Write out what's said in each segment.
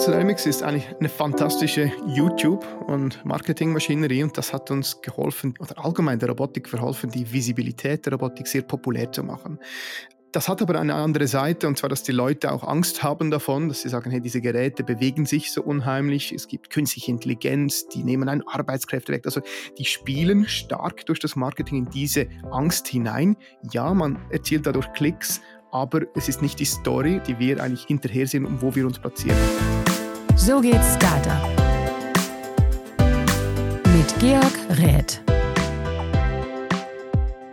Dynamics ist eigentlich eine fantastische YouTube- und Marketingmaschinerie und das hat uns geholfen, oder allgemein der Robotik verholfen, die Visibilität der Robotik sehr populär zu machen. Das hat aber eine andere Seite, und zwar, dass die Leute auch Angst haben davon, dass sie sagen, hey, diese Geräte bewegen sich so unheimlich, es gibt künstliche Intelligenz, die nehmen einen Arbeitskräfte weg. Also die spielen stark durch das Marketing in diese Angst hinein. Ja, man erzielt dadurch Klicks, aber es ist nicht die Story, die wir eigentlich hinterher sehen und wo wir uns platzieren. So geht's Startup. Mit Georg Räth.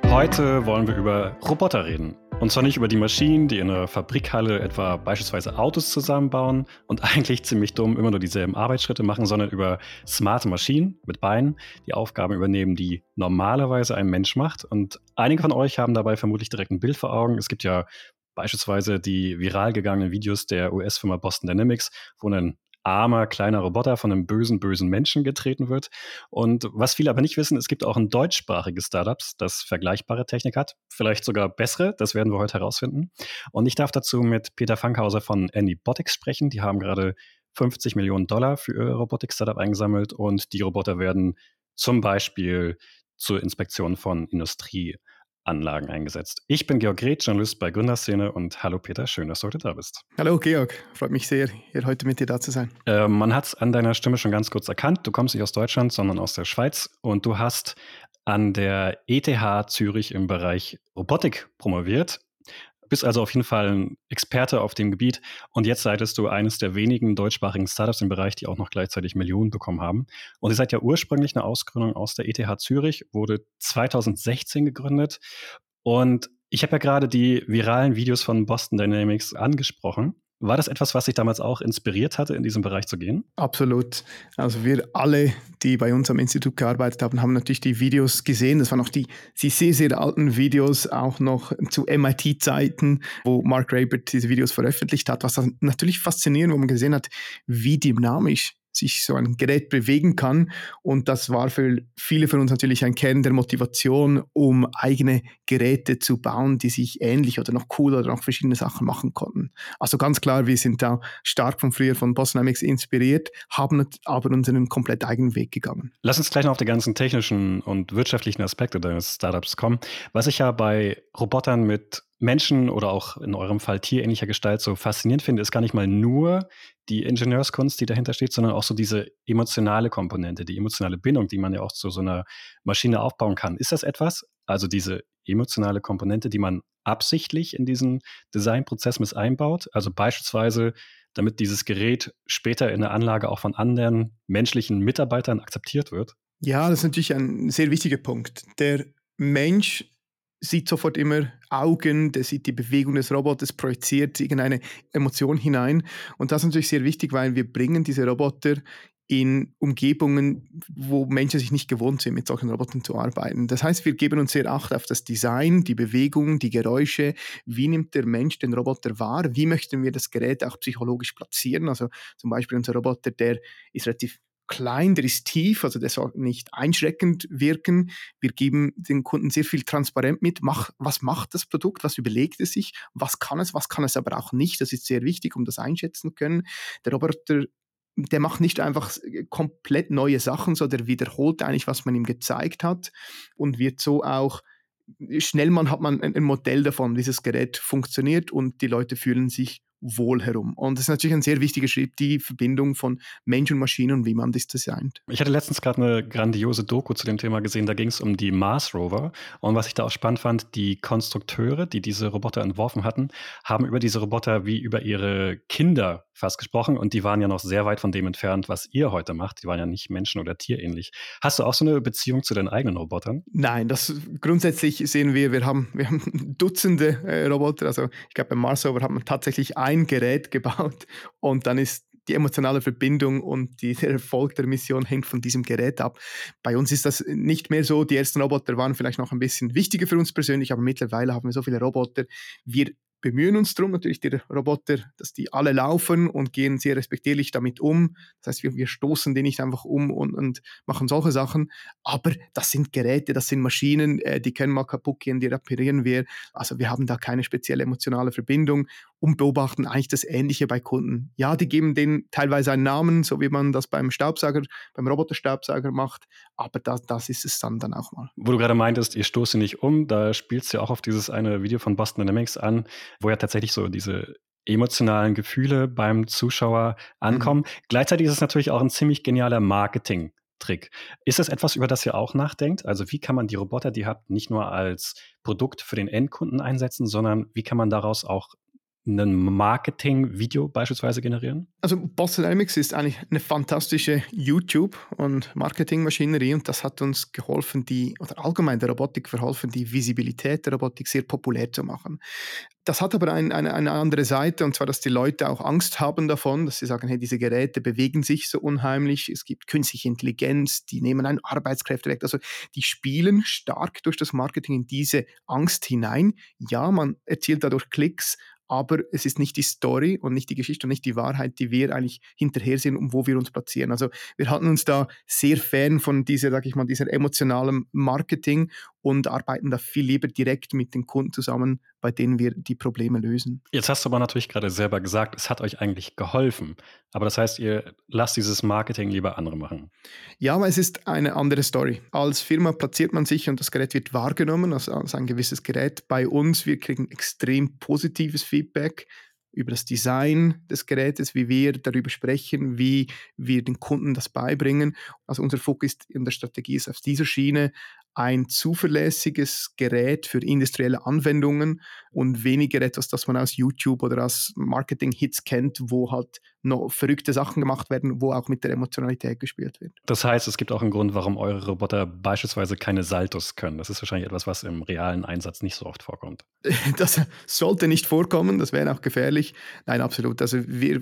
Heute wollen wir über Roboter reden. Und zwar nicht über die Maschinen, die in einer Fabrikhalle etwa beispielsweise Autos zusammenbauen und eigentlich ziemlich dumm immer nur dieselben Arbeitsschritte machen, sondern über smarte Maschinen mit Beinen, die Aufgaben übernehmen, die normalerweise ein Mensch macht. Und einige von euch haben dabei vermutlich direkt ein Bild vor Augen. Es gibt ja beispielsweise die viral gegangenen Videos der US-Firma Boston Dynamics, wo ein armer kleiner Roboter von einem bösen, bösen Menschen getreten wird. Und was viele aber nicht wissen, es gibt auch ein deutschsprachiges Startups, das vergleichbare Technik hat, vielleicht sogar bessere, das werden wir heute herausfinden. Und ich darf dazu mit Peter Fankhauser von Anybotics sprechen. Die haben gerade 50 Millionen Dollar für ihr Robotik-Startup eingesammelt und die Roboter werden zum Beispiel zur Inspektion von Industrie Anlagen eingesetzt. Ich bin Georg Greth, Journalist bei Gründerszene und hallo Peter, schön, dass du heute da bist. Hallo Georg, freut mich sehr, hier heute mit dir da zu sein. Äh, man hat es an deiner Stimme schon ganz kurz erkannt, du kommst nicht aus Deutschland, sondern aus der Schweiz und du hast an der ETH Zürich im Bereich Robotik promoviert bist also auf jeden Fall ein Experte auf dem Gebiet und jetzt seitest du eines der wenigen deutschsprachigen Startups im Bereich, die auch noch gleichzeitig Millionen bekommen haben. Und ihr seid ja ursprünglich eine Ausgründung aus der ETH Zürich, wurde 2016 gegründet und ich habe ja gerade die viralen Videos von Boston Dynamics angesprochen. War das etwas, was sich damals auch inspiriert hatte, in diesem Bereich zu gehen? Absolut. Also wir alle, die bei uns am Institut gearbeitet haben, haben natürlich die Videos gesehen. Das waren auch die, die sehr, sehr alten Videos, auch noch zu MIT-Zeiten, wo Mark Rabert diese Videos veröffentlicht hat, was natürlich faszinierend, wo man gesehen hat, wie dynamisch sich so ein Gerät bewegen kann. Und das war für viele von uns natürlich ein Kern der Motivation, um eigene Geräte zu bauen, die sich ähnlich oder noch cooler oder noch verschiedene Sachen machen konnten. Also ganz klar, wir sind da stark von früher von Bosnamics inspiriert, haben aber unseren komplett eigenen Weg gegangen. Lass uns gleich noch auf die ganzen technischen und wirtschaftlichen Aspekte deines Startups kommen. Was ich ja bei Robotern mit Menschen oder auch in eurem Fall tierähnlicher Gestalt so faszinierend finde, ist gar nicht mal nur die Ingenieurskunst, die dahinter steht, sondern auch so diese emotionale Komponente, die emotionale Bindung, die man ja auch zu so einer Maschine aufbauen kann. Ist das etwas, also diese emotionale Komponente, die man absichtlich in diesen Designprozess mit einbaut? Also beispielsweise, damit dieses Gerät später in der Anlage auch von anderen menschlichen Mitarbeitern akzeptiert wird? Ja, das ist natürlich ein sehr wichtiger Punkt. Der Mensch sieht sofort immer Augen, der sieht die Bewegung des Roboters, projiziert irgendeine Emotion hinein. Und das ist natürlich sehr wichtig, weil wir bringen diese Roboter in Umgebungen, wo Menschen sich nicht gewohnt sind, mit solchen Robotern zu arbeiten. Das heißt, wir geben uns sehr Acht auf das Design, die Bewegung, die Geräusche. Wie nimmt der Mensch den Roboter wahr? Wie möchten wir das Gerät auch psychologisch platzieren? Also zum Beispiel unser Roboter, der ist relativ klein, der ist tief, also der soll nicht einschreckend wirken. Wir geben den Kunden sehr viel transparent mit, mach, was macht das Produkt, was überlegt es sich, was kann es, was kann es aber auch nicht. Das ist sehr wichtig, um das einschätzen zu können. Der Roboter der macht nicht einfach komplett neue Sachen, sondern wiederholt eigentlich, was man ihm gezeigt hat und wird so auch schnell man hat man ein Modell davon, wie dieses Gerät funktioniert und die Leute fühlen sich wohl herum. Und das ist natürlich ein sehr wichtiger Schritt, die Verbindung von Mensch und Maschine und wie man das designt. Ich hatte letztens gerade eine grandiose Doku zu dem Thema gesehen, da ging es um die Mars Rover. Und was ich da auch spannend fand, die Konstrukteure, die diese Roboter entworfen hatten, haben über diese Roboter wie über ihre Kinder fast gesprochen und die waren ja noch sehr weit von dem entfernt, was ihr heute macht. Die waren ja nicht menschen- oder tierähnlich. Hast du auch so eine Beziehung zu deinen eigenen Robotern? Nein, das grundsätzlich sehen wir, wir haben, wir haben Dutzende äh, Roboter. Also ich glaube, beim Mars Rover hat man tatsächlich ein Gerät gebaut und dann ist die emotionale Verbindung und der Erfolg der Mission hängt von diesem Gerät ab. Bei uns ist das nicht mehr so. Die ersten Roboter waren vielleicht noch ein bisschen wichtiger für uns persönlich, aber mittlerweile haben wir so viele Roboter. Wir bemühen uns darum, natürlich die Roboter, dass die alle laufen und gehen sehr respektierlich damit um. Das heißt, wir, wir stoßen die nicht einfach um und, und, machen solche Sachen. Aber das sind Geräte, das sind Maschinen, äh, die können mal kaputt gehen, die reparieren wir. Also wir haben da keine spezielle emotionale Verbindung. Und beobachten eigentlich das Ähnliche bei Kunden. Ja, die geben denen teilweise einen Namen, so wie man das beim Staubsauger, beim Roboterstaubsauger macht, aber das, das ist es dann, dann auch mal. Wo du gerade meintest, ihr stoßt nicht um, da spielst du ja auch auf dieses eine Video von Boston Dynamics an, wo ja tatsächlich so diese emotionalen Gefühle beim Zuschauer ankommen. Mhm. Gleichzeitig ist es natürlich auch ein ziemlich genialer Marketing. Trick. Ist das etwas, über das ihr auch nachdenkt? Also wie kann man die Roboter, die ihr habt, nicht nur als Produkt für den Endkunden einsetzen, sondern wie kann man daraus auch ein Marketing-Video beispielsweise generieren? Also Boston Dynamics ist eigentlich eine fantastische YouTube- und Marketingmaschinerie und das hat uns geholfen, die, oder allgemein der Robotik verholfen, die Visibilität der Robotik sehr populär zu machen. Das hat aber ein, eine, eine andere Seite und zwar, dass die Leute auch Angst haben davon, dass sie sagen, hey, diese Geräte bewegen sich so unheimlich, es gibt künstliche Intelligenz, die nehmen einen Arbeitskräfte weg. Also die spielen stark durch das Marketing in diese Angst hinein. Ja, man erzielt dadurch Klicks, aber es ist nicht die Story und nicht die Geschichte und nicht die Wahrheit, die wir eigentlich hinterher sind und wo wir uns platzieren. Also wir halten uns da sehr fern von dieser, sag ich mal, dieser emotionalen Marketing und arbeiten da viel lieber direkt mit den Kunden zusammen, bei denen wir die Probleme lösen. Jetzt hast du aber natürlich gerade selber gesagt, es hat euch eigentlich geholfen. Aber das heißt, ihr lasst dieses Marketing lieber andere machen. Ja, aber es ist eine andere Story. Als Firma platziert man sich und das Gerät wird wahrgenommen als, als ein gewisses Gerät. Bei uns, wir kriegen extrem positives Feedback über das Design des Gerätes, wie wir darüber sprechen, wie wir den Kunden das beibringen. Also unser Fokus in der Strategie ist auf dieser Schiene ein zuverlässiges Gerät für industrielle Anwendungen und weniger etwas, das man aus YouTube oder aus Marketing-Hits kennt, wo halt noch verrückte Sachen gemacht werden, wo auch mit der Emotionalität gespielt wird. Das heißt, es gibt auch einen Grund, warum eure Roboter beispielsweise keine Saltos können. Das ist wahrscheinlich etwas, was im realen Einsatz nicht so oft vorkommt. Das sollte nicht vorkommen, das wäre auch gefährlich. Nein, absolut. Also wir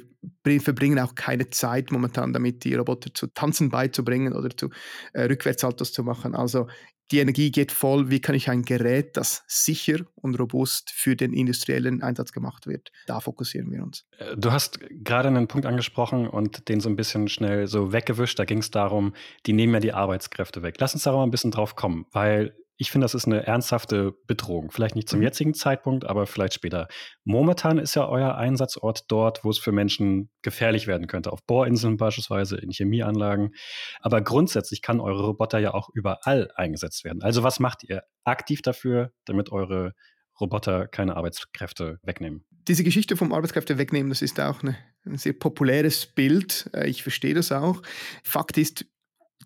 verbringen auch keine Zeit momentan damit, die Roboter zu tanzen beizubringen oder zu äh, Rückwärtssaltos zu machen. Also die Energie geht voll, wie kann ich ein Gerät, das sicher und robust für den industriellen Einsatz gemacht wird. Da fokussieren wir uns. Äh, du hast gerade einen Punkt angesprochen und den so ein bisschen schnell so weggewischt. Da ging es darum, die nehmen ja die Arbeitskräfte weg. Lass uns da mal ein bisschen drauf kommen, weil ich finde, das ist eine ernsthafte Bedrohung. Vielleicht nicht zum mhm. jetzigen Zeitpunkt, aber vielleicht später. Momentan ist ja euer Einsatzort dort, wo es für Menschen gefährlich werden könnte. Auf Bohrinseln beispielsweise, in Chemieanlagen. Aber grundsätzlich kann eure Roboter ja auch überall eingesetzt werden. Also was macht ihr aktiv dafür, damit eure Roboter keine Arbeitskräfte wegnehmen? Diese Geschichte vom Arbeitskräfte wegnehmen, das ist auch eine, ein sehr populäres Bild. Äh, ich verstehe das auch. Fakt ist,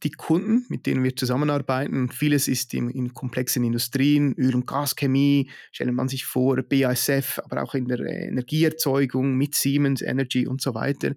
die Kunden, mit denen wir zusammenarbeiten, vieles ist in, in komplexen Industrien, Öl- und Gaschemie, stellt man sich vor, BASF, aber auch in der Energieerzeugung mit Siemens Energy und so weiter,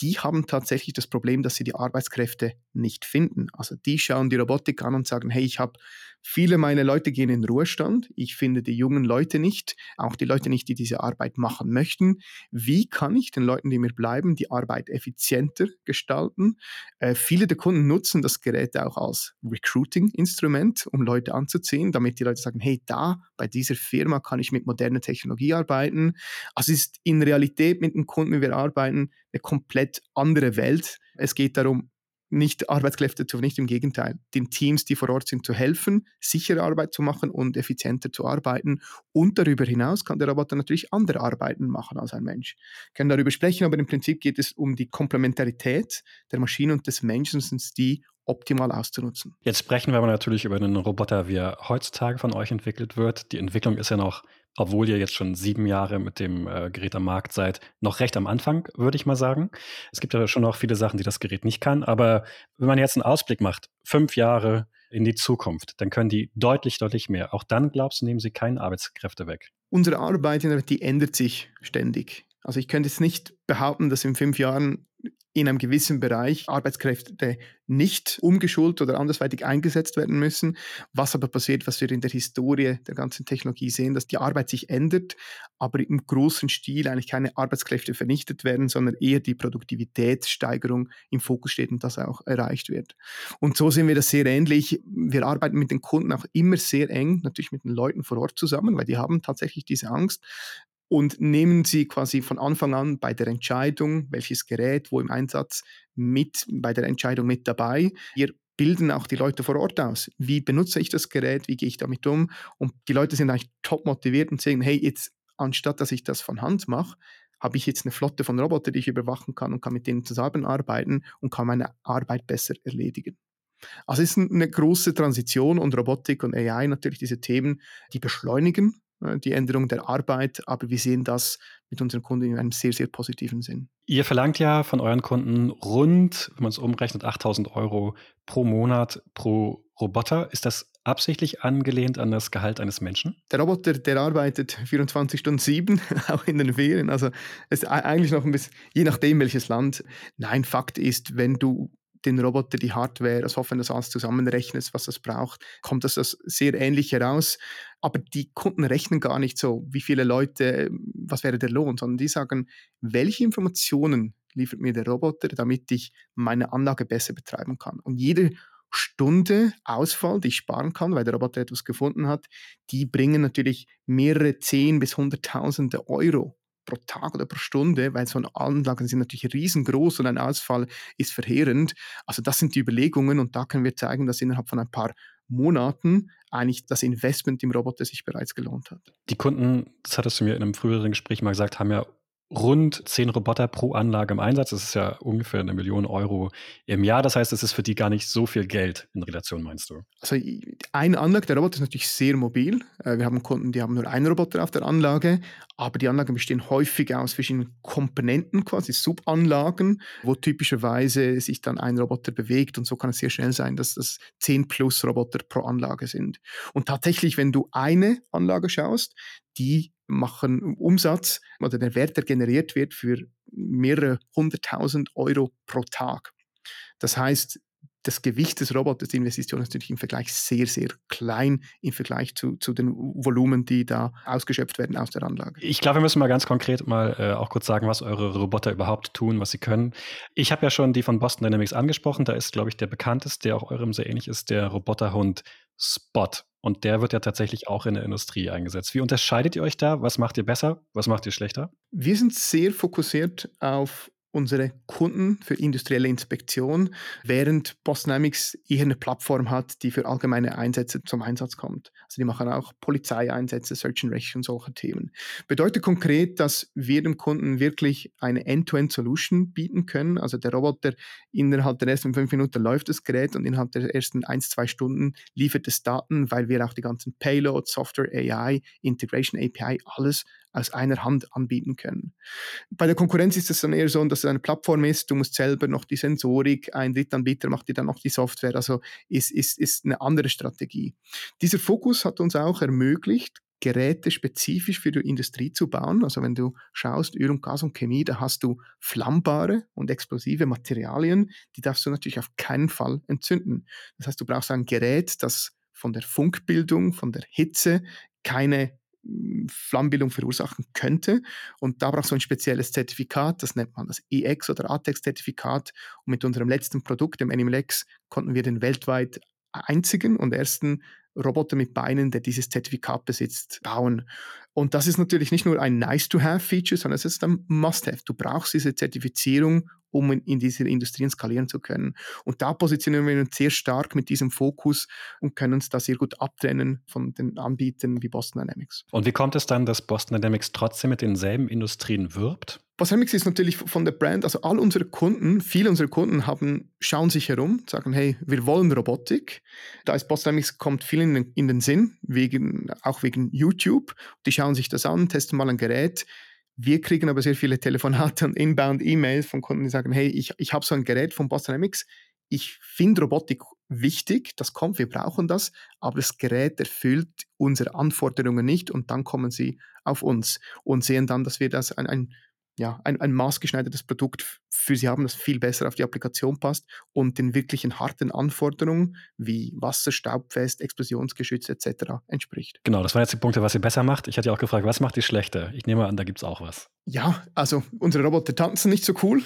die haben tatsächlich das Problem, dass sie die Arbeitskräfte nicht finden. Also die schauen die Robotik an und sagen, hey, ich habe Viele meiner Leute gehen in Ruhestand. Ich finde die jungen Leute nicht, auch die Leute nicht, die diese Arbeit machen möchten. Wie kann ich den Leuten, die mir bleiben, die Arbeit effizienter gestalten? Äh, viele der Kunden nutzen das Gerät auch als Recruiting-Instrument, um Leute anzuziehen, damit die Leute sagen, hey, da bei dieser Firma kann ich mit moderner Technologie arbeiten. Also ist in Realität mit dem Kunden, wie wir arbeiten, eine komplett andere Welt. Es geht darum, nicht Arbeitskräfte zu nicht im Gegenteil, den Teams, die vor Ort sind, zu helfen, sichere Arbeit zu machen und effizienter zu arbeiten. Und darüber hinaus kann der Roboter natürlich andere Arbeiten machen als ein Mensch. Wir können darüber sprechen, aber im Prinzip geht es um die Komplementarität der Maschine und des Menschen, die optimal auszunutzen. Jetzt sprechen wir aber natürlich über einen Roboter, wie er heutzutage von euch entwickelt wird. Die Entwicklung ist ja noch obwohl ihr jetzt schon sieben Jahre mit dem äh, Gerät am Markt seid, noch recht am Anfang, würde ich mal sagen. Es gibt ja schon noch viele Sachen, die das Gerät nicht kann. Aber wenn man jetzt einen Ausblick macht, fünf Jahre in die Zukunft, dann können die deutlich, deutlich mehr. Auch dann, glaubst du, nehmen sie keine Arbeitskräfte weg. Unsere Arbeit, die ändert sich ständig. Also ich könnte jetzt nicht behaupten, dass in fünf Jahren in einem gewissen Bereich Arbeitskräfte nicht umgeschult oder andersweitig eingesetzt werden müssen. Was aber passiert, was wir in der Historie der ganzen Technologie sehen, dass die Arbeit sich ändert, aber im großen Stil eigentlich keine Arbeitskräfte vernichtet werden, sondern eher die Produktivitätssteigerung im Fokus steht und das auch erreicht wird. Und so sehen wir das sehr ähnlich. Wir arbeiten mit den Kunden auch immer sehr eng, natürlich mit den Leuten vor Ort zusammen, weil die haben tatsächlich diese Angst und nehmen Sie quasi von Anfang an bei der Entscheidung, welches Gerät, wo im Einsatz, mit bei der Entscheidung mit dabei. Wir bilden auch die Leute vor Ort aus. Wie benutze ich das Gerät? Wie gehe ich damit um? Und die Leute sind eigentlich top motiviert und sagen, hey, jetzt anstatt dass ich das von Hand mache, habe ich jetzt eine Flotte von Robotern, die ich überwachen kann und kann mit denen zusammenarbeiten und kann meine Arbeit besser erledigen. Also es ist eine große Transition und Robotik und AI natürlich diese Themen, die beschleunigen die Änderung der Arbeit, aber wir sehen das mit unseren Kunden in einem sehr, sehr positiven Sinn. Ihr verlangt ja von euren Kunden rund, wenn man es umrechnet, 8000 Euro pro Monat pro Roboter. Ist das absichtlich angelehnt an das Gehalt eines Menschen? Der Roboter, der arbeitet 24 Stunden sieben, auch in den Ferien. Also es ist eigentlich noch ein bisschen, je nachdem welches Land. Nein, Fakt ist, wenn du den Roboter, die Hardware, das Software, das alles zusammenrechnest, was das braucht, kommt das sehr ähnlich heraus. Aber die Kunden rechnen gar nicht so, wie viele Leute, was wäre der Lohn, sondern die sagen, welche Informationen liefert mir der Roboter, damit ich meine Anlage besser betreiben kann. Und jede Stunde Ausfall, die ich sparen kann, weil der Roboter etwas gefunden hat, die bringen natürlich mehrere zehn bis hunderttausende Euro pro Tag oder pro Stunde, weil so Anlagen sind natürlich riesengroß und ein Ausfall ist verheerend. Also das sind die Überlegungen und da können wir zeigen, dass innerhalb von ein paar Monaten eigentlich das Investment im Roboter sich bereits gelohnt hat. Die Kunden, das hattest du mir in einem früheren Gespräch mal gesagt, haben ja rund zehn Roboter pro Anlage im Einsatz. Das ist ja ungefähr eine Million Euro im Jahr. Das heißt, es ist für die gar nicht so viel Geld in Relation, meinst du? Also eine Anlage, der Roboter ist natürlich sehr mobil. Äh, wir haben Kunden, die haben nur einen Roboter auf der Anlage, aber die Anlagen bestehen häufig aus verschiedenen Komponenten, quasi Subanlagen, wo typischerweise sich dann ein Roboter bewegt und so kann es sehr schnell sein, dass das 10 plus Roboter pro Anlage sind. Und tatsächlich, wenn du eine Anlage schaust, die machen Umsatz oder der Wert, der generiert wird, für mehrere hunderttausend Euro pro Tag. Das heißt, das Gewicht des Roboters, die Investition ist natürlich im Vergleich sehr, sehr klein im Vergleich zu, zu den Volumen, die da ausgeschöpft werden aus der Anlage. Ich glaube, wir müssen mal ganz konkret mal äh, auch kurz sagen, was eure Roboter überhaupt tun, was sie können. Ich habe ja schon die von Boston Dynamics angesprochen. Da ist, glaube ich, der bekannteste, der auch eurem sehr ähnlich ist, der Roboterhund Spot. Und der wird ja tatsächlich auch in der Industrie eingesetzt. Wie unterscheidet ihr euch da? Was macht ihr besser? Was macht ihr schlechter? Wir sind sehr fokussiert auf unsere Kunden für industrielle Inspektion, während Postnamics eher eine Plattform hat, die für allgemeine Einsätze zum Einsatz kommt. Also die machen auch Polizeieinsätze, Search and Rescue und solche Themen. Bedeutet konkret, dass wir dem Kunden wirklich eine End-to-End-Solution bieten können. Also der Roboter innerhalb der ersten fünf Minuten läuft das Gerät und innerhalb der ersten ein, zwei Stunden liefert es Daten, weil wir auch die ganzen Payload, Software, AI, Integration API, alles aus einer Hand anbieten können. Bei der Konkurrenz ist es dann eher so, dass es eine Plattform ist, du musst selber noch die Sensorik, ein Drittanbieter macht dir dann noch die Software, also ist, ist, ist eine andere Strategie. Dieser Fokus hat uns auch ermöglicht, Geräte spezifisch für die Industrie zu bauen. Also wenn du schaust, Öl und Gas und Chemie, da hast du flammbare und explosive Materialien, die darfst du natürlich auf keinen Fall entzünden. Das heißt, du brauchst ein Gerät, das von der Funkbildung, von der Hitze keine Flammenbildung verursachen könnte. Und da braucht es ein spezielles Zertifikat, das nennt man das EX oder ATEX-Zertifikat. Und mit unserem letzten Produkt, dem Animal X, konnten wir den weltweit einzigen und ersten Roboter mit Beinen, der dieses Zertifikat besitzt, bauen. Und das ist natürlich nicht nur ein Nice-to-have-Feature, sondern es ist ein Must-have. Du brauchst diese Zertifizierung, um in, in dieser Industrie skalieren zu können. Und da positionieren wir uns sehr stark mit diesem Fokus und können uns da sehr gut abtrennen von den Anbietern wie Boston Dynamics. Und wie kommt es dann, dass Boston Dynamics trotzdem mit denselben Industrien wirbt? Boston Dynamics ist natürlich von der Brand, also all unsere Kunden, viele unserer Kunden haben, schauen sich herum, sagen, hey, wir wollen Robotik. Da ist Boston Dynamics kommt vielen in, in den Sinn, wegen, auch wegen YouTube. Die schauen sich das an, testen mal ein Gerät wir kriegen aber sehr viele Telefonate und Inbound-E-Mails von Kunden, die sagen, hey, ich, ich habe so ein Gerät von Boston Dynamics, ich finde Robotik wichtig, das kommt, wir brauchen das, aber das Gerät erfüllt unsere Anforderungen nicht und dann kommen sie auf uns und sehen dann, dass wir das ein, ein ja, ein, ein maßgeschneidertes Produkt für sie haben, das viel besser auf die Applikation passt und den wirklichen harten Anforderungen wie Wasser, Staubfest, Explosionsgeschütz etc. entspricht. Genau, das waren jetzt die Punkte, was ihr besser macht. Ich hatte ja auch gefragt, was macht ihr schlechter? Ich nehme an, da gibt es auch was. Ja, also unsere Roboter tanzen nicht so cool.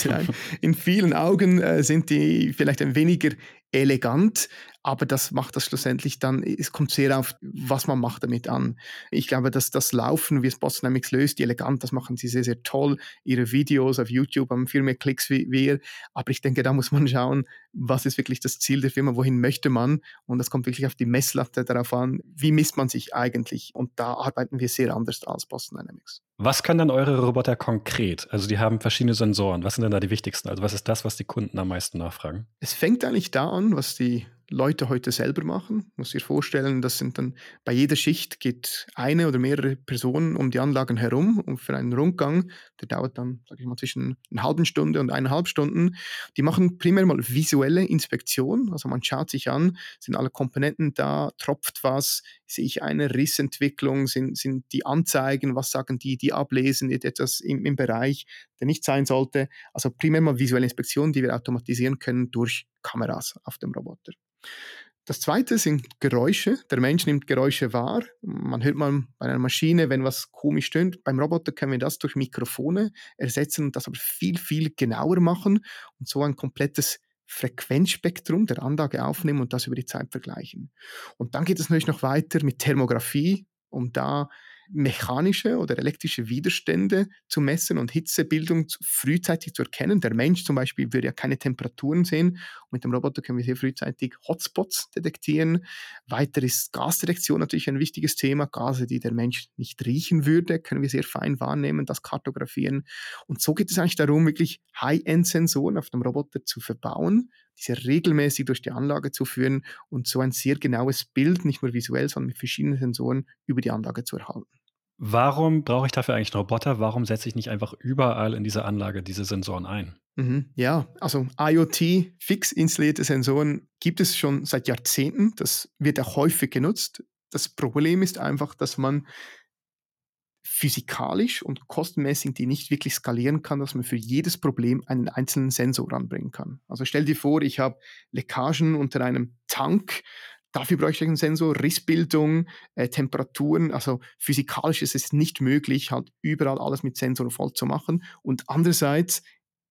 in vielen Augen äh, sind die vielleicht ein weniger elegant, aber das macht das schlussendlich dann, es kommt sehr auf, was man macht damit an. Ich glaube, dass das Laufen, wie es Boston Dynamics löst, die elegant, das machen sie sehr, sehr toll. Ihre Videos auf YouTube haben viel mehr Klicks wie wir, aber ich denke, da muss man schauen, was ist wirklich das Ziel der Firma, wohin möchte man und das kommt wirklich auf die Messlatte darauf an, wie misst man sich eigentlich und da arbeiten wir sehr anders als Boston Dynamics. Was können dann eure Roboter konkret? Also die haben verschiedene Sensoren. Was sind denn da die wichtigsten? Also was ist das, was die Kunden am meisten nachfragen? Es fängt eigentlich da an, was die Leute heute selber machen. Muss dir vorstellen, das sind dann bei jeder Schicht geht eine oder mehrere Personen um die Anlagen herum und für einen Rundgang, der dauert dann, sage ich mal, zwischen einer halben Stunde und eineinhalb Stunden. Die machen primär mal visuelle Inspektion, also man schaut sich an, sind alle Komponenten da, tropft was, sehe ich eine Rissentwicklung, sind, sind die Anzeigen, was sagen die, die ablesen, etwas im, im Bereich, der nicht sein sollte. Also primär mal visuelle Inspektion, die wir automatisieren können durch Kameras auf dem Roboter. Das zweite sind Geräusche. Der Mensch nimmt Geräusche wahr. Man hört mal bei einer Maschine, wenn was komisch stöhnt. Beim Roboter können wir das durch Mikrofone ersetzen und das aber viel, viel genauer machen und so ein komplettes Frequenzspektrum der Anlage aufnehmen und das über die Zeit vergleichen. Und dann geht es natürlich noch weiter mit Thermografie, um da mechanische oder elektrische Widerstände zu messen und Hitzebildung frühzeitig zu erkennen. Der Mensch zum Beispiel würde ja keine Temperaturen sehen. Mit dem Roboter können wir sehr frühzeitig Hotspots detektieren. Weiter ist Gasdetektion natürlich ein wichtiges Thema. Gase, die der Mensch nicht riechen würde, können wir sehr fein wahrnehmen, das kartografieren. Und so geht es eigentlich darum, wirklich High-End-Sensoren auf dem Roboter zu verbauen, diese regelmäßig durch die Anlage zu führen und so ein sehr genaues Bild, nicht nur visuell, sondern mit verschiedenen Sensoren über die Anlage zu erhalten. Warum brauche ich dafür eigentlich einen Roboter? Warum setze ich nicht einfach überall in dieser Anlage diese Sensoren ein? Mhm, ja, also IoT, fix installierte Sensoren gibt es schon seit Jahrzehnten. Das wird auch häufig genutzt. Das Problem ist einfach, dass man physikalisch und kostenmäßig die nicht wirklich skalieren kann, dass man für jedes Problem einen einzelnen Sensor anbringen kann. Also stell dir vor, ich habe Leckagen unter einem Tank, Dafür bräuchte ich einen Sensor, Rissbildung, äh, Temperaturen. Also physikalisch ist es nicht möglich, halt überall alles mit Sensoren voll zu machen. Und andererseits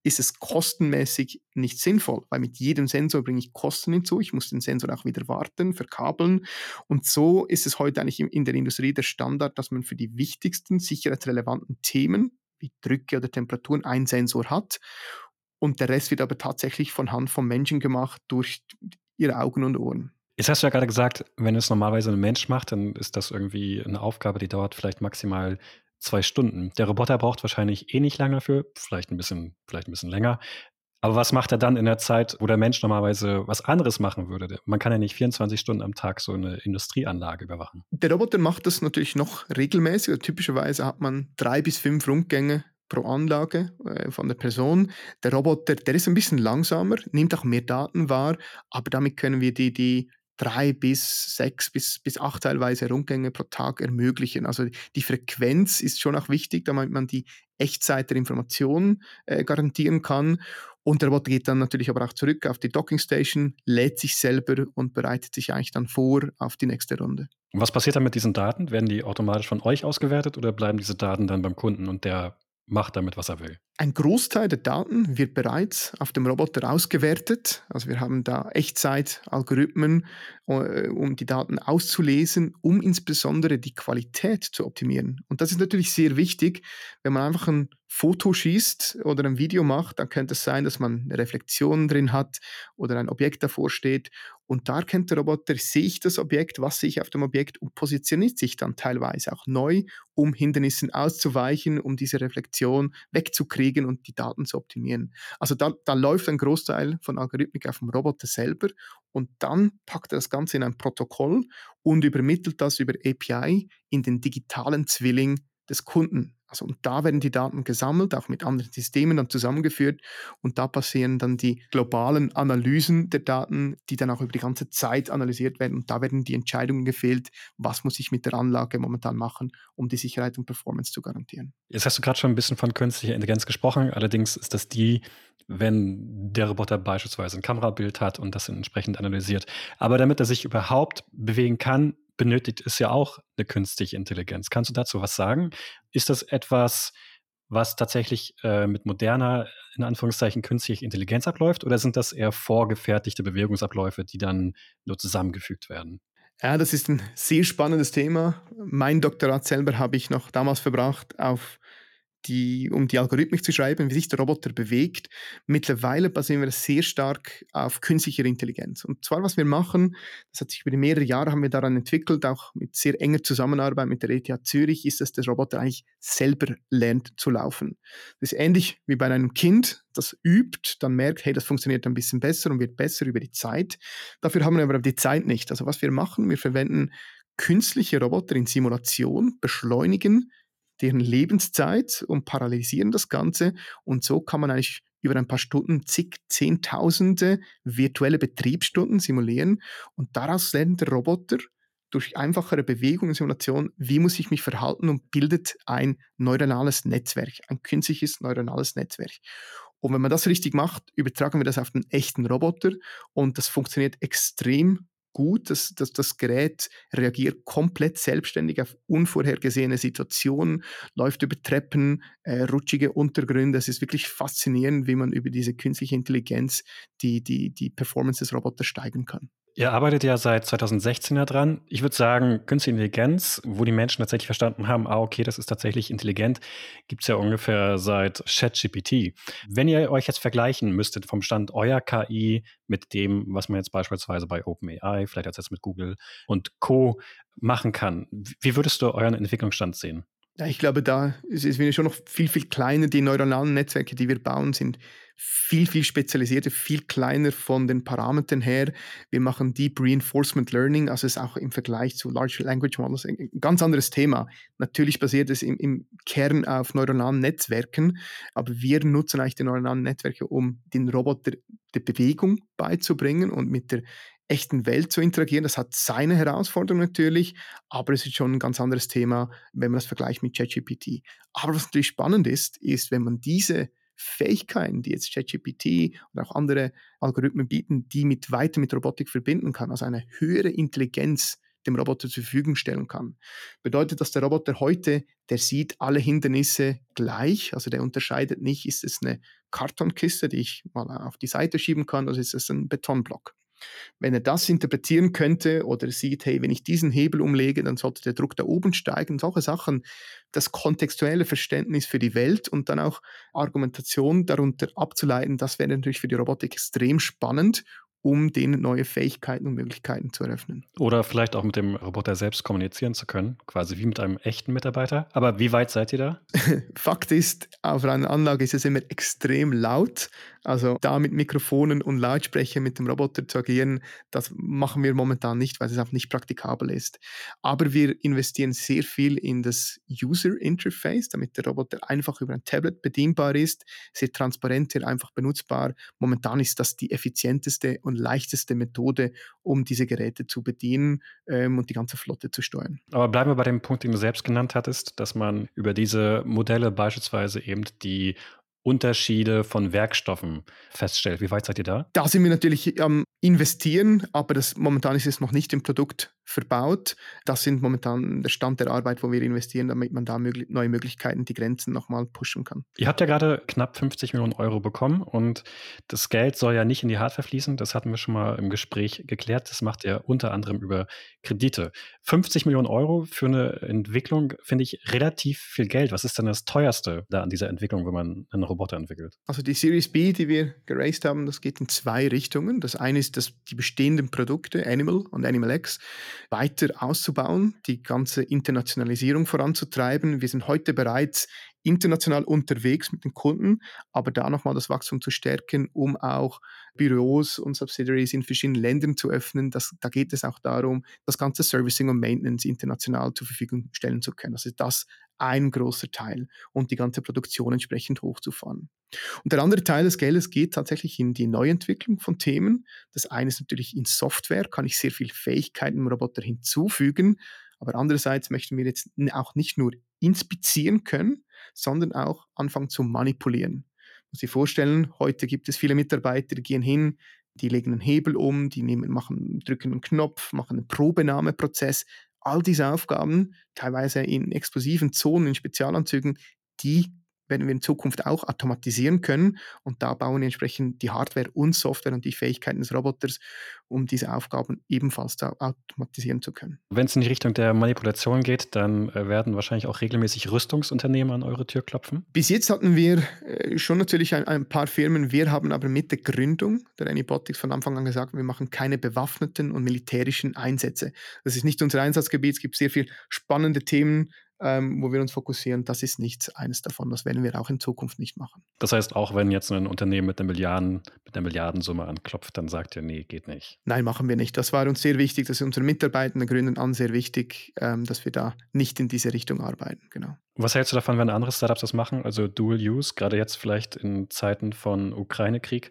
ist es kostenmäßig nicht sinnvoll, weil mit jedem Sensor bringe ich Kosten hinzu. Ich muss den Sensor auch wieder warten, verkabeln. Und so ist es heute eigentlich in der Industrie der Standard, dass man für die wichtigsten sicherheitsrelevanten Themen wie Drücke oder Temperaturen einen Sensor hat. Und der Rest wird aber tatsächlich von Hand vom Menschen gemacht durch ihre Augen und Ohren. Jetzt hast du ja gerade gesagt, wenn es normalerweise ein Mensch macht, dann ist das irgendwie eine Aufgabe, die dauert vielleicht maximal zwei Stunden. Der Roboter braucht wahrscheinlich eh nicht lange dafür, vielleicht ein bisschen, vielleicht ein bisschen länger. Aber was macht er dann in der Zeit, wo der Mensch normalerweise was anderes machen würde? Man kann ja nicht 24 Stunden am Tag so eine Industrieanlage überwachen. Der Roboter macht das natürlich noch regelmäßig. Typischerweise hat man drei bis fünf Rundgänge pro Anlage äh, von der Person. Der Roboter, der ist ein bisschen langsamer, nimmt auch mehr Daten wahr, aber damit können wir die, die drei bis sechs bis, bis acht teilweise Rundgänge pro Tag ermöglichen. Also die Frequenz ist schon auch wichtig, damit man die Echtzeit der Information äh, garantieren kann. Und der Roboter geht dann natürlich aber auch zurück auf die Dockingstation, lädt sich selber und bereitet sich eigentlich dann vor auf die nächste Runde. Und was passiert dann mit diesen Daten? Werden die automatisch von euch ausgewertet oder bleiben diese Daten dann beim Kunden und der macht damit, was er will? Ein Großteil der Daten wird bereits auf dem Roboter ausgewertet. Also wir haben da Echtzeit-Algorithmen, äh, um die Daten auszulesen, um insbesondere die Qualität zu optimieren. Und das ist natürlich sehr wichtig. Wenn man einfach ein Foto schießt oder ein Video macht, dann könnte es sein, dass man eine Reflexion drin hat oder ein Objekt davor steht. Und da erkennt der Roboter, sehe ich das Objekt, was sehe ich auf dem Objekt und positioniert sich dann teilweise auch neu, um Hindernissen auszuweichen, um diese Reflexion wegzukriegen kriegen und die Daten zu optimieren. Also da, da läuft ein Großteil von Algorithmik auf dem Roboter selber und dann packt er das Ganze in ein Protokoll und übermittelt das über API in den digitalen Zwilling des Kunden. Also und da werden die Daten gesammelt, auch mit anderen Systemen dann zusammengeführt und da passieren dann die globalen Analysen der Daten, die dann auch über die ganze Zeit analysiert werden und da werden die Entscheidungen gefehlt, was muss ich mit der Anlage momentan machen, um die Sicherheit und Performance zu garantieren. Jetzt hast du gerade schon ein bisschen von künstlicher Intelligenz gesprochen, allerdings ist das die, wenn der Roboter beispielsweise ein Kamerabild hat und das entsprechend analysiert. Aber damit er sich überhaupt bewegen kann, benötigt es ja auch eine künstliche Intelligenz. Kannst du dazu was sagen? Ist das etwas, was tatsächlich äh, mit moderner, in Anführungszeichen, künstlicher Intelligenz abläuft? Oder sind das eher vorgefertigte Bewegungsabläufe, die dann nur zusammengefügt werden? Ja, das ist ein sehr spannendes Thema. Mein Doktorat selber habe ich noch damals verbracht auf die, um die Algorithmik zu schreiben, wie sich der Roboter bewegt. Mittlerweile basieren wir sehr stark auf künstlicher Intelligenz. Und zwar, was wir machen, das hat sich über mehrere Jahre haben wir daran entwickelt, auch mit sehr enger Zusammenarbeit mit der ETH Zürich, ist, dass der Roboter eigentlich selber lernt zu laufen. Das ist ähnlich wie bei einem Kind, das übt, dann merkt, hey, das funktioniert ein bisschen besser und wird besser über die Zeit. Dafür haben wir aber die Zeit nicht. Also was wir machen, wir verwenden künstliche Roboter in Simulation, beschleunigen deren Lebenszeit und paralysieren das Ganze. Und so kann man eigentlich über ein paar Stunden zig, zehntausende virtuelle Betriebsstunden simulieren. Und daraus lernt der Roboter durch einfachere Bewegung und Simulation, wie muss ich mich verhalten und bildet ein neuronales Netzwerk, ein künstliches neuronales Netzwerk. Und wenn man das richtig macht, übertragen wir das auf den echten Roboter und das funktioniert extrem gut. Das, das, das Gerät reagiert komplett selbstständig auf unvorhergesehene Situationen, läuft über Treppen, äh, rutschige Untergründe. Es ist wirklich faszinierend, wie man über diese künstliche Intelligenz die, die, die Performance des Roboters steigern kann. Ihr arbeitet ja seit 2016 daran. Ich würde sagen, Künstliche Intelligenz, wo die Menschen tatsächlich verstanden haben, ah, okay, das ist tatsächlich intelligent, gibt es ja ungefähr seit ChatGPT. Wenn ihr euch jetzt vergleichen müsstet vom Stand eurer KI mit dem, was man jetzt beispielsweise bei OpenAI, vielleicht jetzt mit Google und Co. machen kann, wie würdest du euren Entwicklungsstand sehen? Ja, ich glaube, da ist es schon noch viel, viel kleiner. Die neuronalen Netzwerke, die wir bauen, sind viel, viel spezialisierter, viel kleiner von den Parametern her. Wir machen Deep Reinforcement Learning, also ist auch im Vergleich zu Large Language Models ein ganz anderes Thema. Natürlich basiert es im, im Kern auf neuronalen Netzwerken, aber wir nutzen eigentlich die neuronalen Netzwerke, um den Roboter die Bewegung beizubringen und mit der echten Welt zu interagieren. Das hat seine Herausforderungen natürlich, aber es ist schon ein ganz anderes Thema, wenn man das vergleicht mit ChatGPT. Aber was natürlich spannend ist, ist, wenn man diese Fähigkeiten, die jetzt ChatGPT und auch andere Algorithmen bieten, die mit weiter mit Robotik verbinden kann, also eine höhere Intelligenz dem Roboter zur Verfügung stellen kann. Bedeutet, dass der Roboter heute, der sieht alle Hindernisse gleich, also der unterscheidet nicht, ist es eine Kartonkiste, die ich mal auf die Seite schieben kann, oder ist es ein Betonblock. Wenn er das interpretieren könnte oder sieht, hey, wenn ich diesen Hebel umlege, dann sollte der Druck da oben steigen, solche Sachen, das kontextuelle Verständnis für die Welt und dann auch Argumentation darunter abzuleiten, das wäre natürlich für die Robotik extrem spannend um denen neue Fähigkeiten und Möglichkeiten zu eröffnen. Oder vielleicht auch mit dem Roboter selbst kommunizieren zu können, quasi wie mit einem echten Mitarbeiter. Aber wie weit seid ihr da? Fakt ist, auf einer Anlage ist es immer extrem laut. Also da mit Mikrofonen und Lautsprechern mit dem Roboter zu agieren, das machen wir momentan nicht, weil es auch nicht praktikabel ist. Aber wir investieren sehr viel in das User Interface, damit der Roboter einfach über ein Tablet bedienbar ist, sehr transparent, sehr einfach benutzbar. Momentan ist das die effizienteste und leichteste Methode, um diese Geräte zu bedienen ähm, und die ganze Flotte zu steuern. Aber bleiben wir bei dem Punkt, den du selbst genannt hattest, dass man über diese Modelle beispielsweise eben die Unterschiede von Werkstoffen feststellt. Wie weit seid ihr da? Da sind wir natürlich am Investieren, aber das, momentan ist es noch nicht im Produkt verbaut. Das sind momentan der Stand der Arbeit, wo wir investieren, damit man da möglich neue Möglichkeiten, die Grenzen nochmal pushen kann. Ihr habt ja gerade knapp 50 Millionen Euro bekommen und das Geld soll ja nicht in die Hardware fließen. Das hatten wir schon mal im Gespräch geklärt. Das macht ihr unter anderem über Kredite. 50 Millionen Euro für eine Entwicklung finde ich relativ viel Geld. Was ist denn das teuerste da an dieser Entwicklung, wenn man einen Roboter entwickelt? Also die Series B, die wir geraced haben, das geht in zwei Richtungen. Das eine ist, dass die bestehenden Produkte Animal und Animal X weiter auszubauen, die ganze Internationalisierung voranzutreiben. Wir sind heute bereits international unterwegs mit den Kunden, aber da nochmal das Wachstum zu stärken, um auch Büros und Subsidiaries in verschiedenen Ländern zu öffnen. Das, da geht es auch darum, das ganze Servicing und Maintenance international zur Verfügung stellen zu können. Also das ein großer Teil und die ganze Produktion entsprechend hochzufahren. Und der andere Teil des Geldes geht tatsächlich in die Neuentwicklung von Themen. Das eine ist natürlich in Software, kann ich sehr viel Fähigkeiten im Roboter hinzufügen, aber andererseits möchten wir jetzt auch nicht nur inspizieren können, sondern auch anfangen zu manipulieren. Muss sich vorstellen, heute gibt es viele Mitarbeiter, die gehen hin, die legen einen Hebel um, die nehmen, machen, drücken einen Knopf, machen einen Probenahmeprozess. All diese Aufgaben, teilweise in explosiven Zonen, in Spezialanzügen, die werden wir in Zukunft auch automatisieren können. Und da bauen wir entsprechend die Hardware und Software und die Fähigkeiten des Roboters, um diese Aufgaben ebenfalls automatisieren zu können. Wenn es in die Richtung der Manipulation geht, dann äh, werden wahrscheinlich auch regelmäßig Rüstungsunternehmen an eure Tür klopfen? Bis jetzt hatten wir äh, schon natürlich ein, ein, paar Firmen. Wir haben aber mit der Gründung der Anybotics von Anfang an gesagt, wir machen keine bewaffneten und militärischen Einsätze. Das ist nicht unser Einsatzgebiet. Es gibt sehr viele spannende Themen, ähm, wo wir uns fokussieren, das ist nicht eines davon. Das werden wir auch in Zukunft nicht machen. Das heißt, auch wenn jetzt ein Unternehmen mit einer, Milliarden, mit einer Milliardensumme anklopft, dann sagt ihr, nee, geht nicht. Nein, machen wir nicht. Das war uns sehr wichtig, das ist unseren Mitarbeitenden Gründen an sehr wichtig, ähm, dass wir da nicht in diese Richtung arbeiten. Genau. Was hältst du davon, wenn andere Startups das machen? Also Dual Use, gerade jetzt vielleicht in Zeiten von Ukraine-Krieg,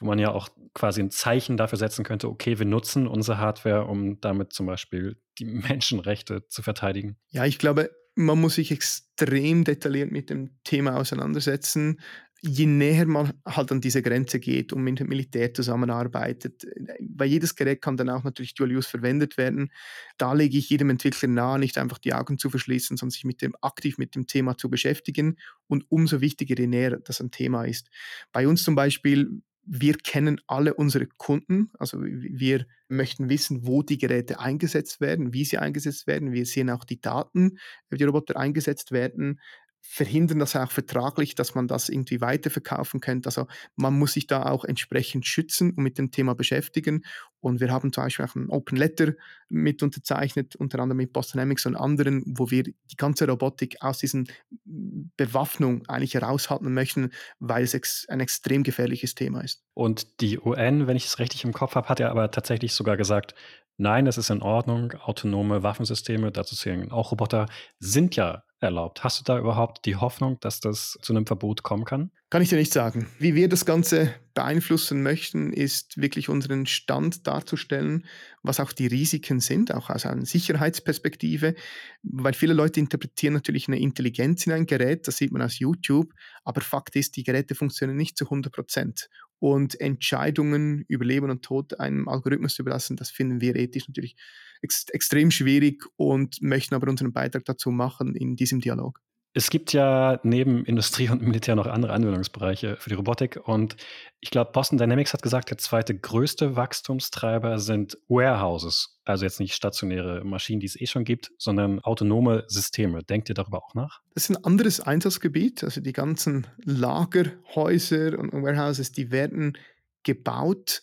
wo man ja auch quasi ein Zeichen dafür setzen könnte, okay, wir nutzen unsere Hardware, um damit zum Beispiel die Menschenrechte zu verteidigen. Ja, ich glaube, man muss sich extrem detailliert mit dem Thema auseinandersetzen. Je näher man halt an diese Grenze geht und mit dem Militär zusammenarbeitet, weil jedes Gerät kann dann auch natürlich Dual-Use verwendet werden. Da lege ich jedem Entwickler nahe, nicht einfach die Augen zu verschließen, sondern sich mit dem, aktiv mit dem Thema zu beschäftigen und umso wichtiger, je näher das ein Thema ist. Bei uns zum Beispiel wir kennen alle unsere Kunden, also wir möchten wissen, wo die Geräte eingesetzt werden, wie sie eingesetzt werden. Wir sehen auch die Daten, wie die Roboter eingesetzt werden verhindern das auch vertraglich, dass man das irgendwie weiterverkaufen könnte. Also man muss sich da auch entsprechend schützen und mit dem Thema beschäftigen. Und wir haben zum Beispiel auch ein Open Letter mit unterzeichnet, unter anderem mit Boston Dynamics und anderen, wo wir die ganze Robotik aus diesen Bewaffnung eigentlich heraushalten möchten, weil es ein extrem gefährliches Thema ist. Und die UN, wenn ich es richtig im Kopf habe, hat ja aber tatsächlich sogar gesagt, nein, es ist in Ordnung, autonome Waffensysteme, dazu zählen auch Roboter, sind ja erlaubt. Hast du da überhaupt die Hoffnung, dass das zu einem Verbot kommen kann? Kann ich dir nicht sagen. Wie wir das Ganze beeinflussen möchten, ist wirklich unseren Stand darzustellen, was auch die Risiken sind, auch aus einer Sicherheitsperspektive, weil viele Leute interpretieren natürlich eine Intelligenz in ein Gerät, das sieht man aus YouTube, aber Fakt ist, die Geräte funktionieren nicht zu 100 Prozent. Und Entscheidungen über Leben und Tod einem Algorithmus zu überlassen, das finden wir ethisch natürlich ex extrem schwierig und möchten aber unseren Beitrag dazu machen in diesem Dialog. Es gibt ja neben Industrie und Militär noch andere Anwendungsbereiche für die Robotik. Und ich glaube, Boston Dynamics hat gesagt, der zweite größte Wachstumstreiber sind Warehouses. Also jetzt nicht stationäre Maschinen, die es eh schon gibt, sondern autonome Systeme. Denkt ihr darüber auch nach? Das ist ein anderes Einsatzgebiet. Also die ganzen Lagerhäuser und Warehouses, die werden gebaut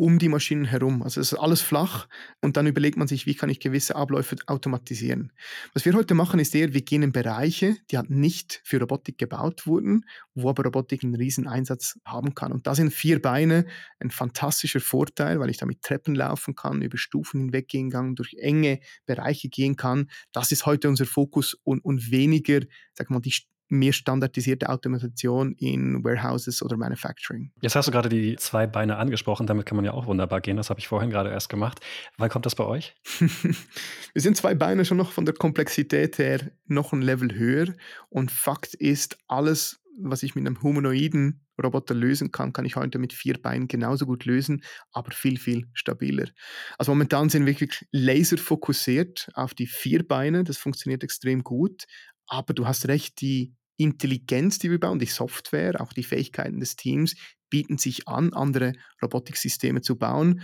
um die Maschinen herum. Also es ist alles flach und dann überlegt man sich, wie kann ich gewisse Abläufe automatisieren. Was wir heute machen, ist eher, wir gehen in Bereiche, die halt nicht für Robotik gebaut wurden, wo aber Robotik einen riesen Einsatz haben kann. Und da sind vier Beine ein fantastischer Vorteil, weil ich damit Treppen laufen kann, über Stufen hinweggehen kann, durch enge Bereiche gehen kann. Das ist heute unser Fokus und, und weniger, sag mal, die mehr standardisierte Automation in Warehouses oder Manufacturing. Jetzt hast du gerade die zwei Beine angesprochen, damit kann man ja auch wunderbar gehen. Das habe ich vorhin gerade erst gemacht. Wann kommt das bei euch? Wir sind zwei Beine schon noch von der Komplexität her noch ein Level höher. Und Fakt ist, alles, was ich mit einem humanoiden Roboter lösen kann, kann ich heute mit vier Beinen genauso gut lösen, aber viel, viel stabiler. Also momentan sind wir wirklich laserfokussiert auf die vier Beine. Das funktioniert extrem gut. Aber du hast recht, die Intelligenz, die wir bauen, die Software, auch die Fähigkeiten des Teams bieten sich an, andere Robotiksysteme zu bauen.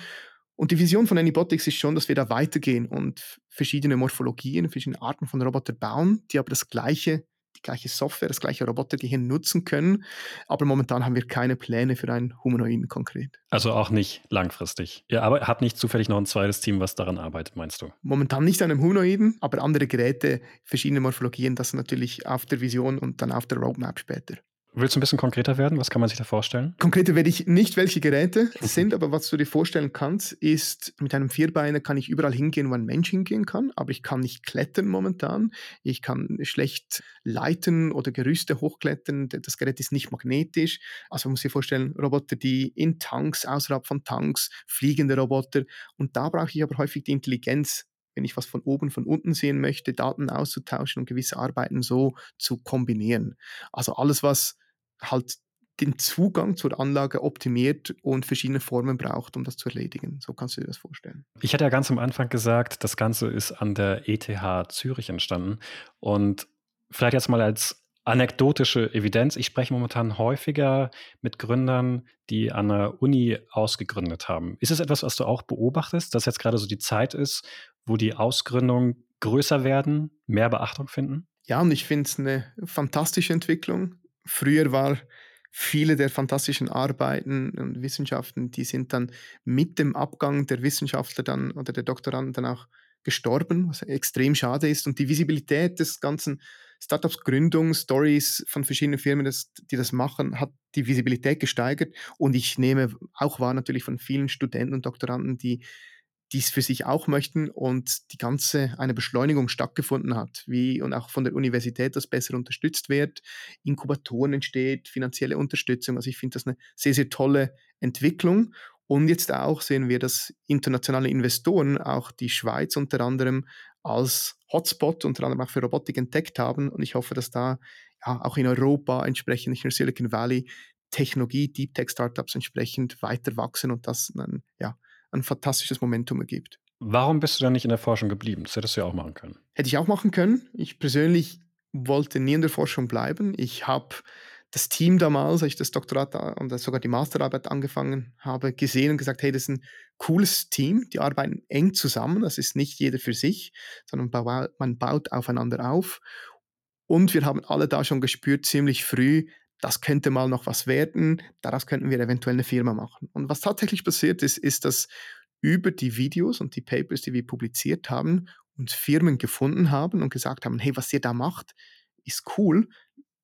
Und die Vision von Anybotics ist schon, dass wir da weitergehen und verschiedene Morphologien, verschiedene Arten von Roboter bauen, die aber das gleiche die gleiche Software, das gleiche Robotergehirn nutzen können. Aber momentan haben wir keine Pläne für einen Humanoiden konkret. Also auch nicht langfristig. Ihr aber habt nicht zufällig noch ein zweites Team, was daran arbeitet, meinst du? Momentan nicht an einem Humanoiden, aber andere Geräte, verschiedene Morphologien, das natürlich auf der Vision und dann auf der Roadmap später. Willst du ein bisschen konkreter werden? Was kann man sich da vorstellen? Konkreter werde ich nicht, welche Geräte es sind, aber was du dir vorstellen kannst, ist, mit einem Vierbeiner kann ich überall hingehen, wo ein Mensch hingehen kann, aber ich kann nicht klettern momentan. Ich kann schlecht Leiten oder Gerüste hochklettern. Das Gerät ist nicht magnetisch. Also man muss sich vorstellen, Roboter, die in Tanks, außerhalb von Tanks, fliegende Roboter. Und da brauche ich aber häufig die Intelligenz, wenn ich was von oben, von unten sehen möchte, Daten auszutauschen und gewisse Arbeiten so zu kombinieren. Also alles, was halt den Zugang zur Anlage optimiert und verschiedene Formen braucht, um das zu erledigen. So kannst du dir das vorstellen. Ich hatte ja ganz am Anfang gesagt, das Ganze ist an der ETH Zürich entstanden. Und vielleicht jetzt mal als anekdotische Evidenz. Ich spreche momentan häufiger mit Gründern, die an der Uni ausgegründet haben. Ist es etwas, was du auch beobachtest, dass jetzt gerade so die Zeit ist, wo die Ausgründungen größer werden, mehr Beachtung finden? Ja, und ich finde es eine fantastische Entwicklung. Früher war viele der fantastischen Arbeiten und Wissenschaften, die sind dann mit dem Abgang der Wissenschaftler dann oder der Doktoranden dann auch gestorben, was extrem schade ist. Und die Visibilität des ganzen Startups, Gründungsstories von verschiedenen Firmen, das, die das machen, hat die Visibilität gesteigert. Und ich nehme auch wahr natürlich von vielen Studenten und Doktoranden, die dies für sich auch möchten und die ganze eine Beschleunigung stattgefunden hat, wie und auch von der Universität das besser unterstützt wird, Inkubatoren entsteht, finanzielle Unterstützung. Also ich finde das eine sehr, sehr tolle Entwicklung. Und jetzt auch sehen wir, dass internationale Investoren auch die Schweiz unter anderem als Hotspot, unter anderem auch für Robotik entdeckt haben. Und ich hoffe, dass da ja, auch in Europa entsprechend, nicht nur Silicon Valley, Technologie, Deep Tech Startups entsprechend weiter wachsen und das ein, ja, ein fantastisches Momentum ergibt. Warum bist du dann nicht in der Forschung geblieben? Das hättest du ja auch machen können. Hätte ich auch machen können. Ich persönlich wollte nie in der Forschung bleiben. Ich habe das Team damals, als ich das Doktorat und sogar die Masterarbeit angefangen habe, gesehen und gesagt, hey, das ist ein cooles Team, die arbeiten eng zusammen, das ist nicht jeder für sich, sondern man baut aufeinander auf. Und wir haben alle da schon gespürt, ziemlich früh, das könnte mal noch was werden, daraus könnten wir eventuell eine Firma machen. Und was tatsächlich passiert ist, ist, dass über die Videos und die Papers, die wir publiziert haben, uns Firmen gefunden haben und gesagt haben, hey, was ihr da macht, ist cool,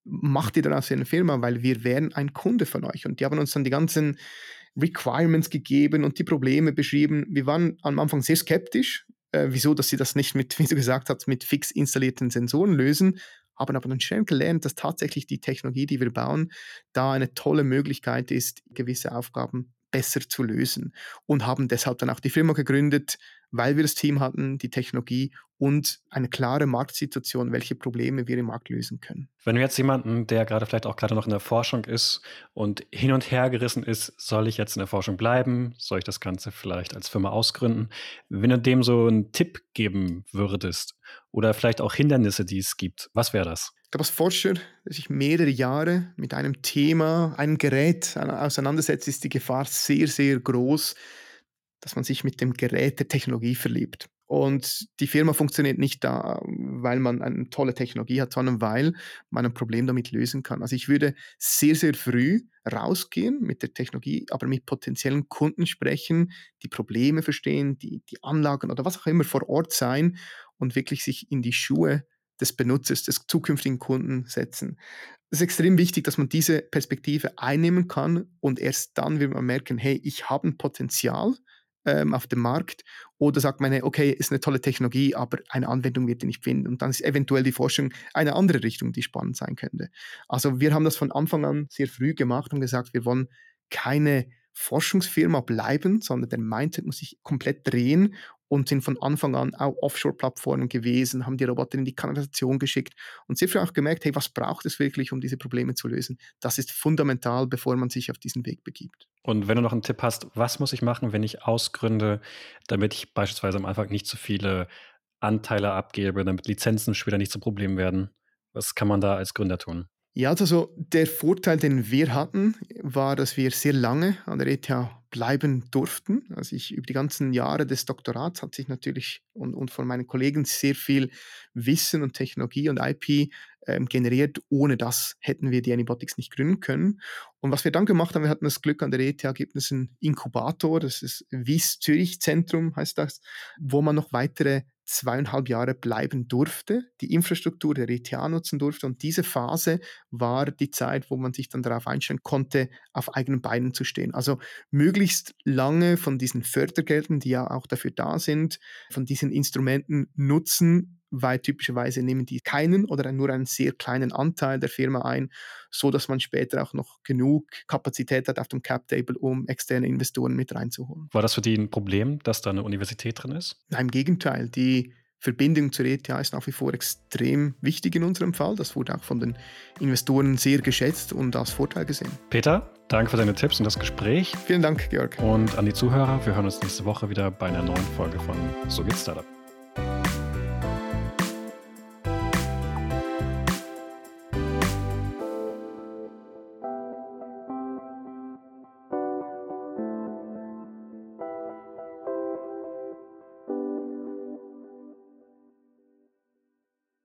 macht ihr daraus eine Firma, weil wir wären ein Kunde von euch. Und die haben uns dann die ganzen Requirements gegeben und die Probleme beschrieben. Wir waren am Anfang sehr skeptisch, äh, wieso, dass sie das nicht mit, wie du gesagt hast, mit fix installierten Sensoren lösen, haben aber dann schnell gelernt, dass tatsächlich die Technologie, die wir bauen, da eine tolle Möglichkeit ist, gewisse Aufgaben besser zu lösen und haben deshalb dann auch die Firma gegründet, weil wir das Team hatten, die Technologie und eine klare Marktsituation, welche Probleme wir im Markt lösen können. Wenn du jetzt jemanden, der gerade vielleicht auch gerade noch in der Forschung ist und hin und her gerissen ist, soll ich jetzt in der Forschung bleiben? Soll ich das Ganze vielleicht als Firma ausgründen? Wenn du dem so einen Tipp geben würdest oder vielleicht auch Hindernisse, die es gibt, was wäre das? Ich glaube, als Forscher, der sich mehrere Jahre mit einem Thema, einem Gerät auseinandersetzt, ist die Gefahr sehr, sehr groß, dass man sich mit dem Gerät der Technologie verliebt. Und die Firma funktioniert nicht da, weil man eine tolle Technologie hat, sondern weil man ein Problem damit lösen kann. Also ich würde sehr, sehr früh rausgehen mit der Technologie, aber mit potenziellen Kunden sprechen, die Probleme verstehen, die, die Anlagen oder was auch immer vor Ort sein und wirklich sich in die Schuhe des Benutzers, des zukünftigen Kunden setzen. Es ist extrem wichtig, dass man diese Perspektive einnehmen kann und erst dann wird man merken, hey, ich habe ein Potenzial ähm, auf dem Markt oder sagt man, okay, ist eine tolle Technologie, aber eine Anwendung wird die nicht finden und dann ist eventuell die Forschung eine andere Richtung, die spannend sein könnte. Also wir haben das von Anfang an sehr früh gemacht und gesagt, wir wollen keine Forschungsfirma bleiben, sondern der Mindset muss sich komplett drehen und sind von Anfang an auch Offshore-Plattformen gewesen, haben die Roboter in die Kanalisation geschickt und sehr früh auch gemerkt, hey, was braucht es wirklich, um diese Probleme zu lösen? Das ist fundamental, bevor man sich auf diesen Weg begibt. Und wenn du noch einen Tipp hast, was muss ich machen, wenn ich ausgründe, damit ich beispielsweise am Anfang nicht zu viele Anteile abgebe, damit Lizenzen später nicht zu Problemen werden? Was kann man da als Gründer tun? Ja, also der Vorteil, den wir hatten, war, dass wir sehr lange an der ETH bleiben durften. Also ich über die ganzen Jahre des Doktorats hat sich natürlich und, und von meinen Kollegen sehr viel Wissen und Technologie und IP ähm, generiert. Ohne das hätten wir die Anybotics nicht gründen können. Und was wir dann gemacht haben, wir hatten das Glück, an der ETH gibt es einen Inkubator, das ist Wies Zürich Zentrum heißt das, wo man noch weitere zweieinhalb Jahre bleiben durfte, die Infrastruktur der ETH nutzen durfte. Und diese Phase war die Zeit, wo man sich dann darauf einstellen konnte, auf eigenen Beinen zu stehen. Also möglichst lange von diesen Fördergeldern, die ja auch dafür da sind, von diesen Instrumenten nutzen, weil typischerweise nehmen die keinen oder nur einen sehr kleinen Anteil der Firma ein, so dass man später auch noch genug Kapazität hat auf dem Cap Table, um externe Investoren mit reinzuholen. War das für die ein Problem, dass da eine Universität drin ist? Nein, im Gegenteil. Die Verbindung zur ETH ist nach wie vor extrem wichtig in unserem Fall. Das wurde auch von den Investoren sehr geschätzt und als Vorteil gesehen. Peter, danke für deine Tipps und das Gespräch. Vielen Dank, Georg. Und an die Zuhörer, wir hören uns nächste Woche wieder bei einer neuen Folge von So geht's Startup.